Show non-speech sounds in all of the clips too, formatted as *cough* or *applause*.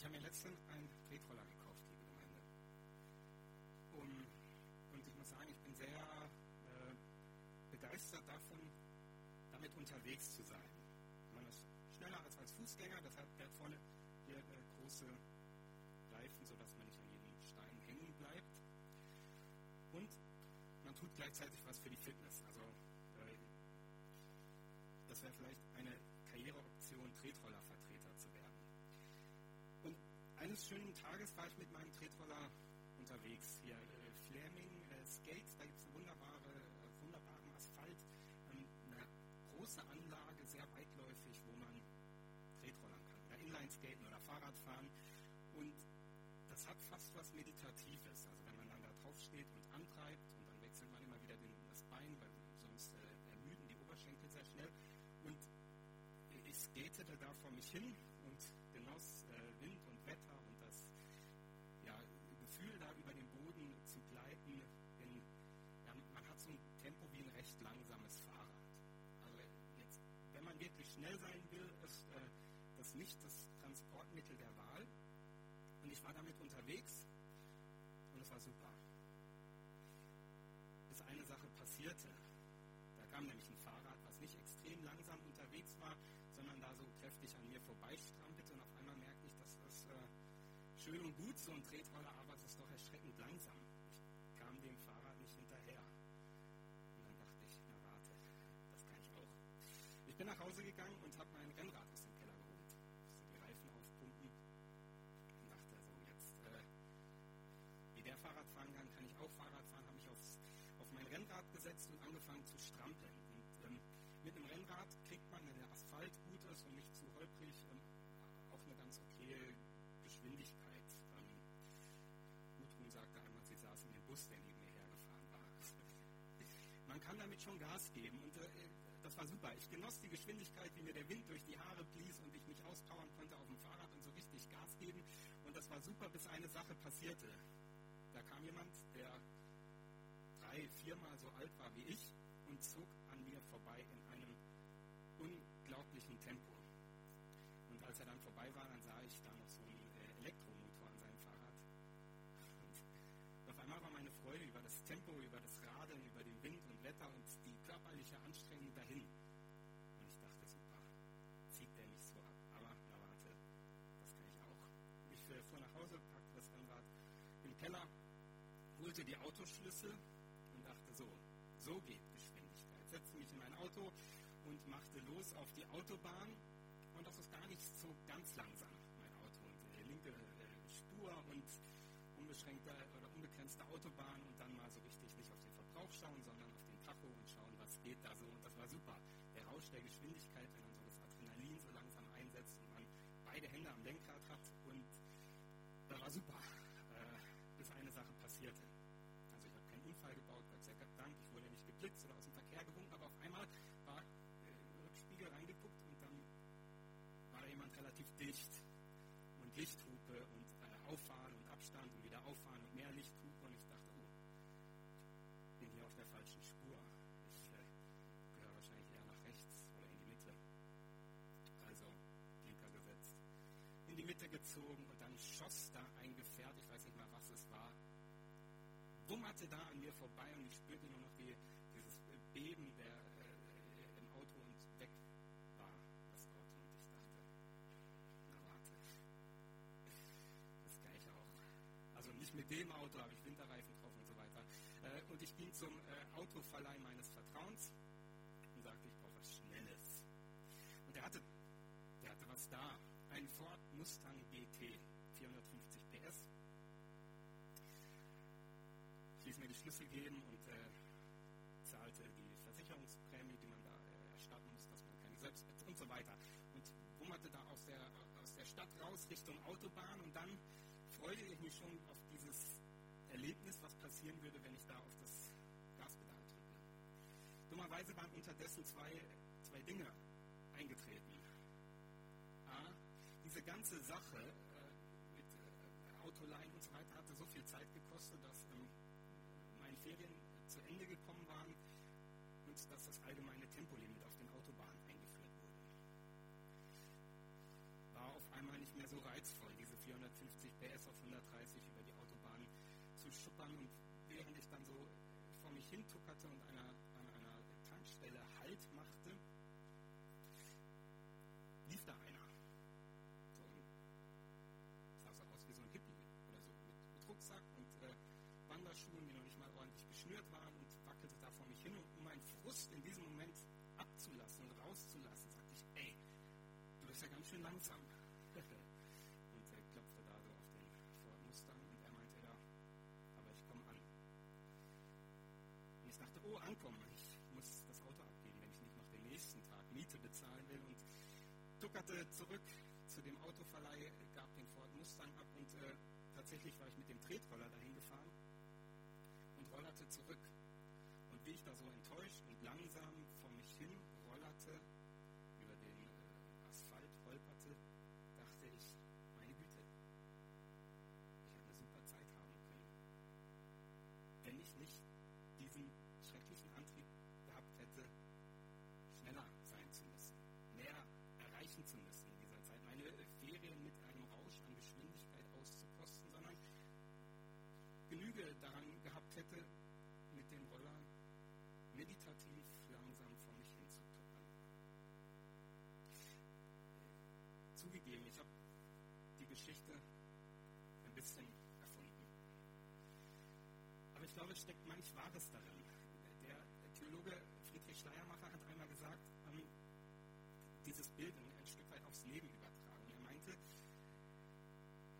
Ich habe mir letztens einen Tretroller gekauft, liebe Gemeinde. Um, und ich muss sagen, ich bin sehr äh, begeistert davon, damit unterwegs zu sein. Man ist schneller als als Fußgänger, deshalb der vorne hier äh, große Reifen, sodass man nicht an jedem Stein hängen bleibt. Und man tut gleichzeitig was für die Fitness. Also äh, das wäre vielleicht eine Karriereoption. Und eines schönen Tages war ich mit meinem Tretroller unterwegs. Hier äh, Fleming äh, Skates, da gibt es wunderbare, wunderbaren Asphalt, ähm, eine große Anlage, sehr weitläufig, wo man Tretrollern kann. Oder Inlineskaten oder Fahrradfahren. Und das hat fast was Meditatives. Also wenn man dann da drauf steht und antreibt und dann wechselt man immer wieder den, das Bein, weil sonst äh, ermüden die Oberschenkel sehr schnell. Und ich skatete da vor mich hin und genoss äh, Wind und Wetter das nicht das Transportmittel der Wahl. Und ich war damit unterwegs und es war super. Bis eine Sache passierte. Da kam nämlich ein Fahrrad, was nicht extrem langsam unterwegs war, sondern da so kräftig an mir vorbeistrampelte und auf einmal merkte ich, dass das äh, schön und gut so ein Tretroller, aber es ist doch erschreckend langsam. Strampeln. Und ähm, mit einem Rennrad kriegt man, wenn der Asphalt gut ist und nicht zu holprig, ähm, auch eine ganz okaye Geschwindigkeit. Ähm, Gudrun sagte einmal, sie saß in dem Bus, der neben mir hergefahren war. *laughs* Man kann damit schon Gas geben und äh, das war super. Ich genoss die Geschwindigkeit, wie mir der Wind durch die Haare blies und ich mich auspowern konnte auf dem Fahrrad und so richtig Gas geben. Und das war super, bis eine Sache passierte. Da kam jemand, der drei, viermal so alt war wie ich und zog an mir vorbei in einem unglaublichen Tempo. Und als er dann vorbei war, dann sah ich da noch so einen äh, Elektromotor an seinem Fahrrad. Und auf einmal war meine Freude über das Tempo, über das Radeln, über den Wind und Wetter und die körperliche Anstrengung dahin. Und ich dachte, super, zieht der nicht so ab. Aber na warte, das kann ich auch. Ich äh, fuhr nach Hause, packte das Rennrad im Keller, holte die Autoschlüssel und dachte so, so geht Geschwindigkeit. Setzte mich in mein Auto und machte los auf die Autobahn. Und das ist gar nicht so ganz langsam, mein Auto. Und äh, linke äh, Spur und unbeschränkte oder unbegrenzte Autobahn und dann mal so richtig nicht auf den Verbrauch schauen, sondern auf den Tacho und schauen, was geht da so. Und das war super. Der Rausch der Geschwindigkeit, wenn dann so das Adrenalin so langsam einsetzt und man beide Hände am Lenkrad hat. Und das war super, gezogen und dann schoss da ein Gefährt, ich weiß nicht mal, was es war, wummerte da an mir vorbei und ich spürte nur noch die, dieses Beben der, äh, im Auto und weg war das Auto. Und ich dachte, na warte, das ich auch. Also nicht mit dem Auto, habe ich Winterreifen drauf und so weiter. Äh, und ich ging zum äh, Autoverleih meines Vertrauens und sagte, ich brauche was Schnelles. Und der hatte, der hatte was da. Mustang GT, 450 PS. Ich ließ mir die Schlüssel geben und äh, zahlte die Versicherungsprämie, die man da äh, erstatten muss, dass man keine Selbstbetz und so weiter. Und wummerte da aus der, aus der Stadt raus Richtung Autobahn und dann freute ich mich schon auf dieses Erlebnis, was passieren würde, wenn ich da auf das Gaspedal drücke. Dummerweise waren unterdessen zwei, zwei Dinge eingetreten. Diese ganze Sache äh, mit äh, Autoleihen und so weiter hatte so viel Zeit gekostet, dass ähm, meine Ferien zu Ende gekommen waren und dass das allgemeine Tempolimit auf den Autobahnen eingeführt wurde. War auf einmal nicht mehr so reizvoll, diese 450 PS auf 130 über die Autobahn zu schuppern. Und während ich dann so vor mich hin tuckerte und einer, an einer Tankstelle Halt machte, Frust in diesem Moment abzulassen und rauszulassen, sagte ich, ey, du bist ja ganz schön langsam. *laughs* und er klopfte da so auf den Ford Mustang und er meinte, ja, aber ich komme an. Und ich dachte, oh, ankommen, ich muss das Auto abgeben, wenn ich nicht noch den nächsten Tag Miete bezahlen will. Und tuckerte zurück zu dem Autoverleih, gab den Ford Mustang ab und äh, tatsächlich war ich mit dem Tretroller dahin gefahren und rollerte zurück. Wie ich da so enttäuscht und langsam vor mich hin rollerte, Geschichte ein bisschen erfunden. Aber ich glaube, es steckt manch Wahres darin. Der Theologe Friedrich Schleiermacher hat einmal gesagt, ähm, dieses Bild ein Stück weit aufs Leben übertragen. Er meinte,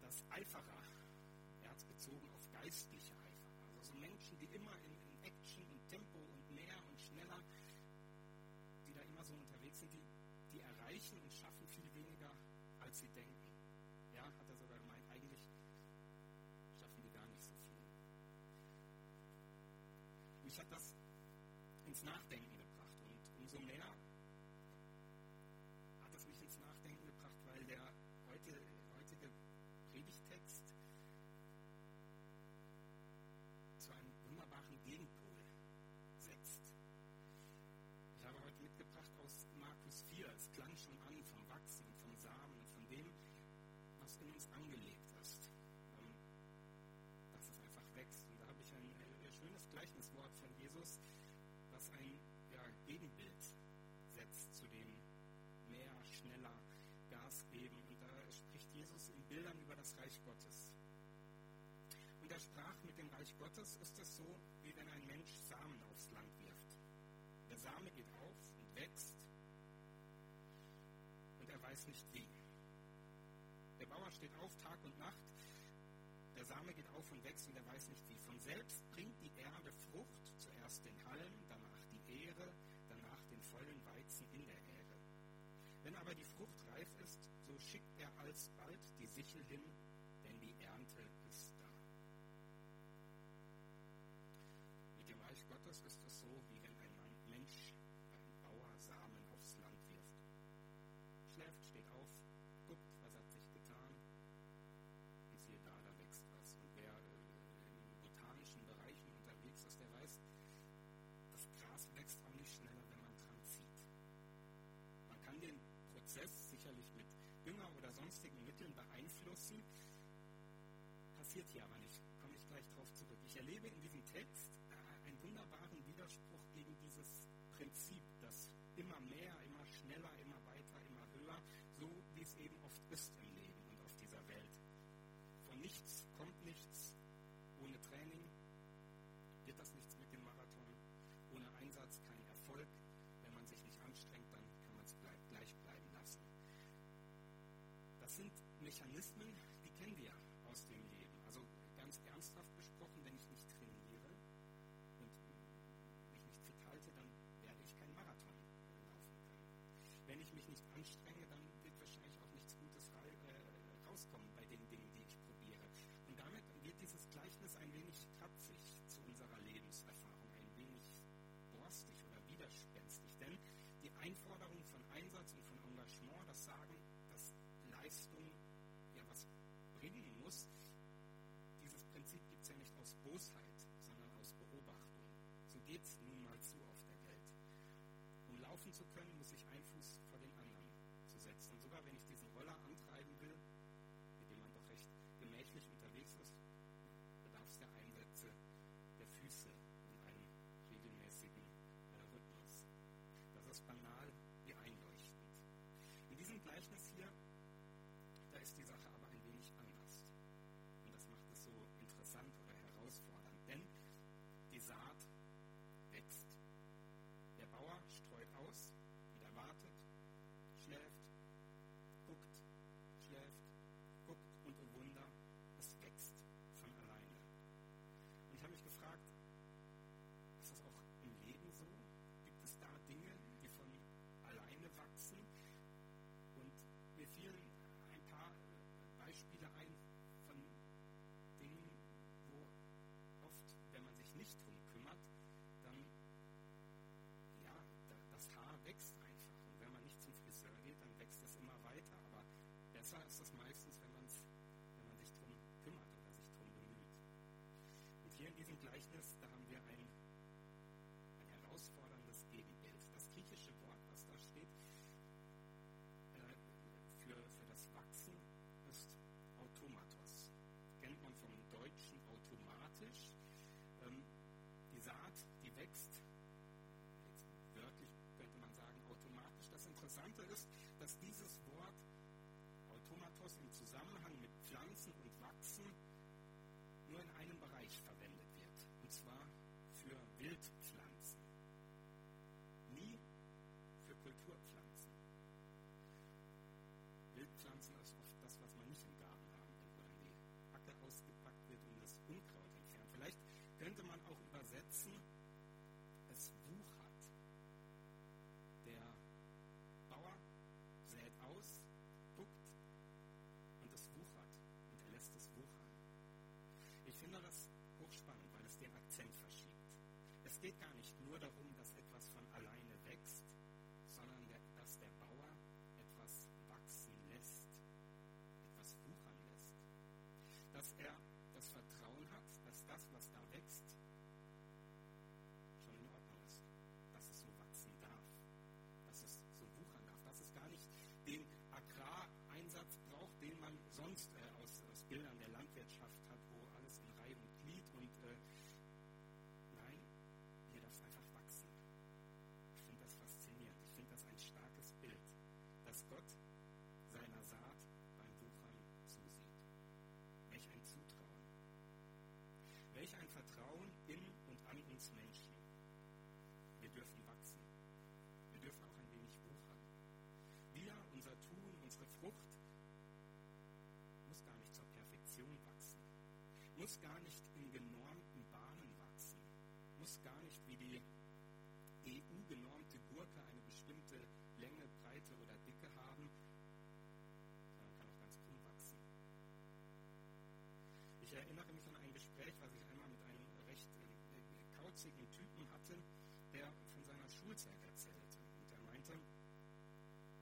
dass Eiferer, er hat es bezogen auf geistliche Eiferer, also so Menschen, die immer in, in Action und Tempo und mehr und schneller, die da immer so unterwegs sind, die, die erreichen und schaffen viel weniger, als sie denken. Ins Nachdenken gebracht und umso mehr hat es mich ins Nachdenken gebracht, weil der heute, heutige Predigtext zu einem wunderbaren Gegenpol setzt. Ich habe heute mitgebracht aus Markus 4. Es klang schon an vom Wachsen vom Samen und von dem, was in uns angelegt ist. Ähm, dass es einfach wächst. Und da habe ich ein, schönes Gleichniswort von Jesus, Gegenbild setzt zu dem mehr, schneller Gas geben. Und da spricht Jesus in Bildern über das Reich Gottes. Und er sprach, mit dem Reich Gottes ist es so, wie wenn ein Mensch Samen aufs Land wirft. Der Same geht auf und wächst und er weiß nicht wie. Der Bauer steht auf Tag und Nacht, der Same geht auf und wächst und er weiß nicht wie. Von selbst bringt die Erde Frucht, zuerst den Halm, danach die den vollen Weizen in der Ähre. Wenn aber die Frucht reif ist, so schickt er alsbald die Sichel hin, denn die Ernte oder sonstigen Mitteln beeinflussen, passiert hier aber nicht. Komme ich gleich drauf zurück. Ich erlebe in diesem Text äh, einen wunderbaren Widerspruch gegen dieses Prinzip, das immer mehr, immer schneller, immer weiter, immer höher, so wie es eben oft ist im Leben und auf dieser Welt. Von nichts kommt nichts, sind Mechanismen, die kennen wir aus dem Leben. Also ganz ernsthaft besprochen, wenn ich nicht trainiere geht es nun mal zu auf der Welt. Um laufen zu können, muss ich einen Fuß vor den anderen zu setzen. Und sogar wenn ich diesen diesem Gleichnis, da haben wir ein, ein herausforderndes Gegenbild. Das griechische Wort, was da steht, äh, für, für das Wachsen ist Automatos. Kennt man vom Deutschen automatisch. Ähm, die Saat, die wächst, jetzt wörtlich könnte man sagen, automatisch. Das Interessante ist, dass dieses uns Menschen. Wir dürfen wachsen. Wir dürfen auch ein wenig wuchern. Wir, unser Tun, unsere Frucht muss gar nicht zur Perfektion wachsen, muss gar nicht in genormten Bahnen wachsen, muss gar nicht wie die EU-genormte Gurke eine bestimmte Länge, Breite oder Dicke haben, sondern kann auch ganz krumm wachsen. Ich erinnere mich an ein Gespräch, was ich kauzigen Typen hatte, der von seiner Schulzeit erzählte. Und er meinte,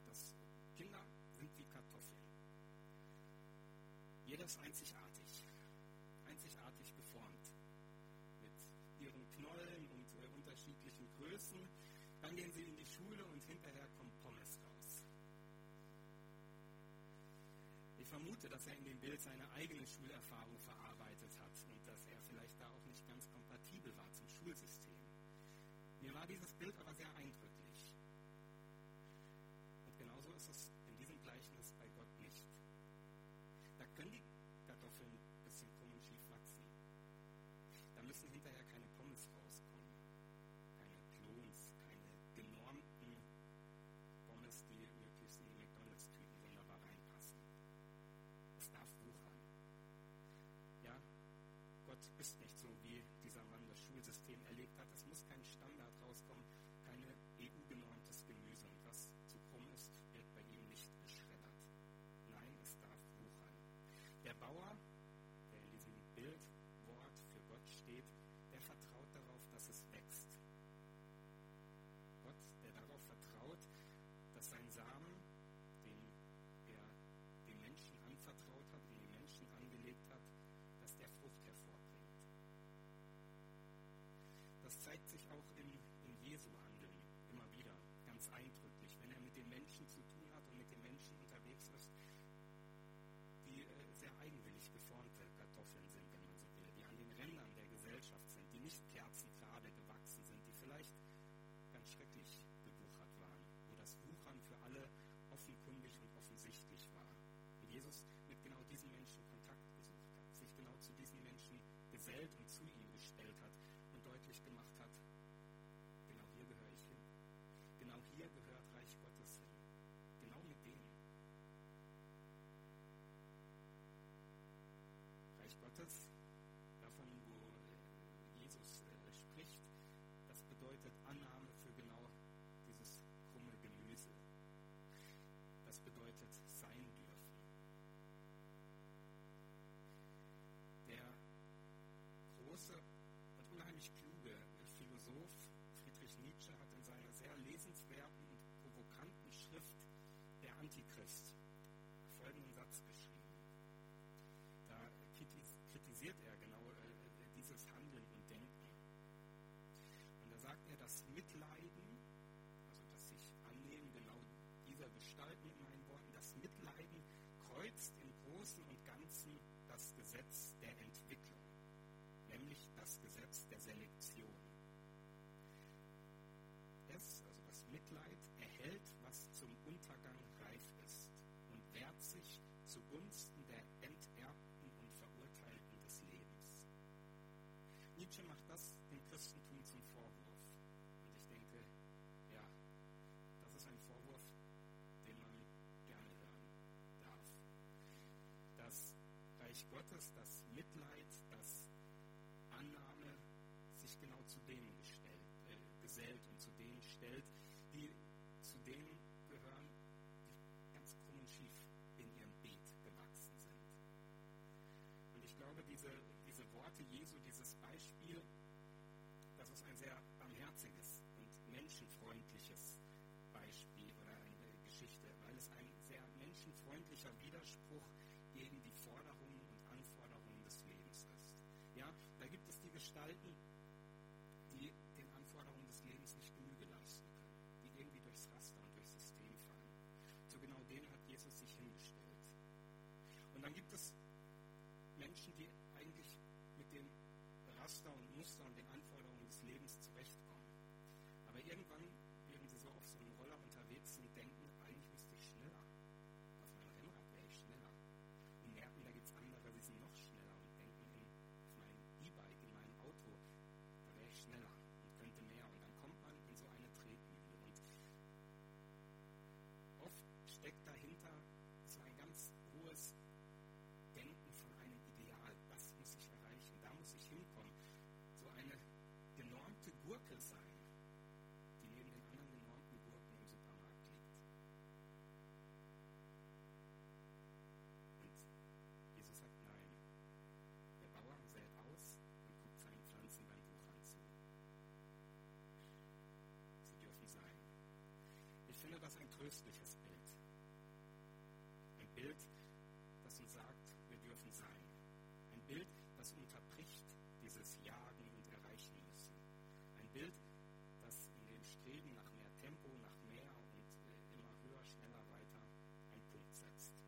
dass Kinder sind wie Kartoffeln. Jeder ist einzigartig, einzigartig geformt, mit ihren Knollen und äh, unterschiedlichen Größen. Dann gehen sie in die Schule und hinterher kommt Pommes raus. Ich vermute, dass er in dem Bild seine eigene Schulerfahrung verarbeitet Schulsystem. Mir war dieses Bild aber relationship Großen und Ganzen das Gesetz der Entwicklung, nämlich das Gesetz der Selektion. Es, also das Mitleid, Gottes, das Mitleid, das Annahme sich genau zu denen gestellt, äh, gesellt und zu denen stellt, die zu denen gehören, die ganz krumm und schief in ihrem Beet gewachsen sind. Und ich glaube, diese, diese Worte Jesu, dieses Beispiel, das ist ein sehr barmherziges und menschenfreundliches Beispiel oder eine Geschichte, weil es ein sehr menschenfreundlicher Widerspruch gegen die gibt es tröstliches Bild. Ein Bild, das uns sagt, wir dürfen sein. Ein Bild, das unterbricht dieses Jagen und Erreichen müssen. Ein Bild, das in dem Streben nach mehr Tempo, nach mehr und äh, immer höher, schneller, weiter einen Punkt setzt.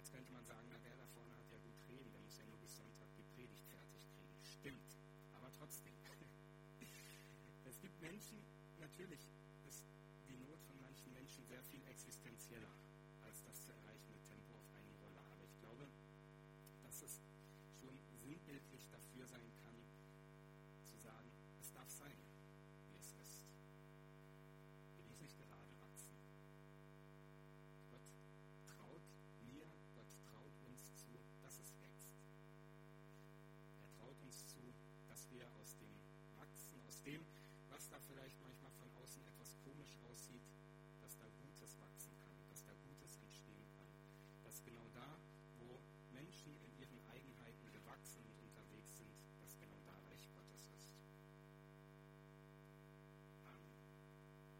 Jetzt könnte man sagen, na der da vorne hat ja gut reden, der muss ja nur bis Sonntag die Predigt fertig kriegen. Stimmt, aber trotzdem. *laughs* es gibt Menschen, natürlich Menschen sehr viel existenzieller als das zu erreichende Tempo auf einem Roller. Aber ich glaube, dass es